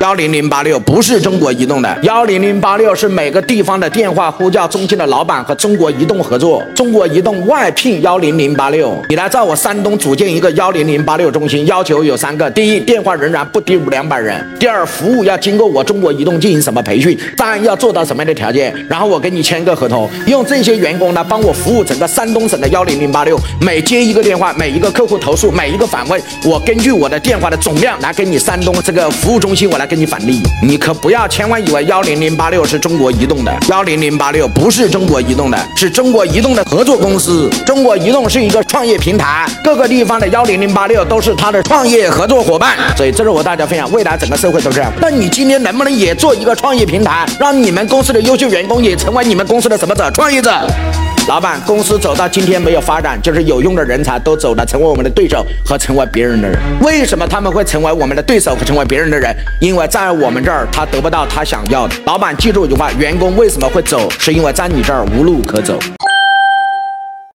幺零零八六不是中国移动的，幺零零八六是每个地方的电话呼叫中心的老板和中国移动合作，中国移动外聘幺零零八六。你来在我山东组建一个幺零零八六中心，要求有三个：第一，电话仍然不低于两百人；第二，服务要经过我中国移动进行什么培训；三，要做到什么样的条件？然后我给你签个合同，用这些员工呢帮我服务整个山东省的幺零零八六。每接一个电话，每一个客户投诉，每一个反问，我根据我的电话的总量来给你山东这个服务中心，我来给你返利。你可不要千万以为幺零零八六是中国移动的，幺零零八六不是中国移动的，是中国移动的合作公司。中国移动是一个创业平台，各个地方的幺零零八六都是它的创业合作伙伴。所以这是我大家分享，未来整个社会都是这样。那你今天能不能也做一个创业平台，让你们公司的优秀员工也成为你们公司的什么者？创业者？老板，公司走到今天没有发展，就是有用的人才都走了，成为我们的对手和成为别人的人。为什么他们会成为我们的对手和成为别人的人？因为在我们这儿他得不到他想要的。老板，记住一句话：员工为什么会走？是因为在你这儿无路可走。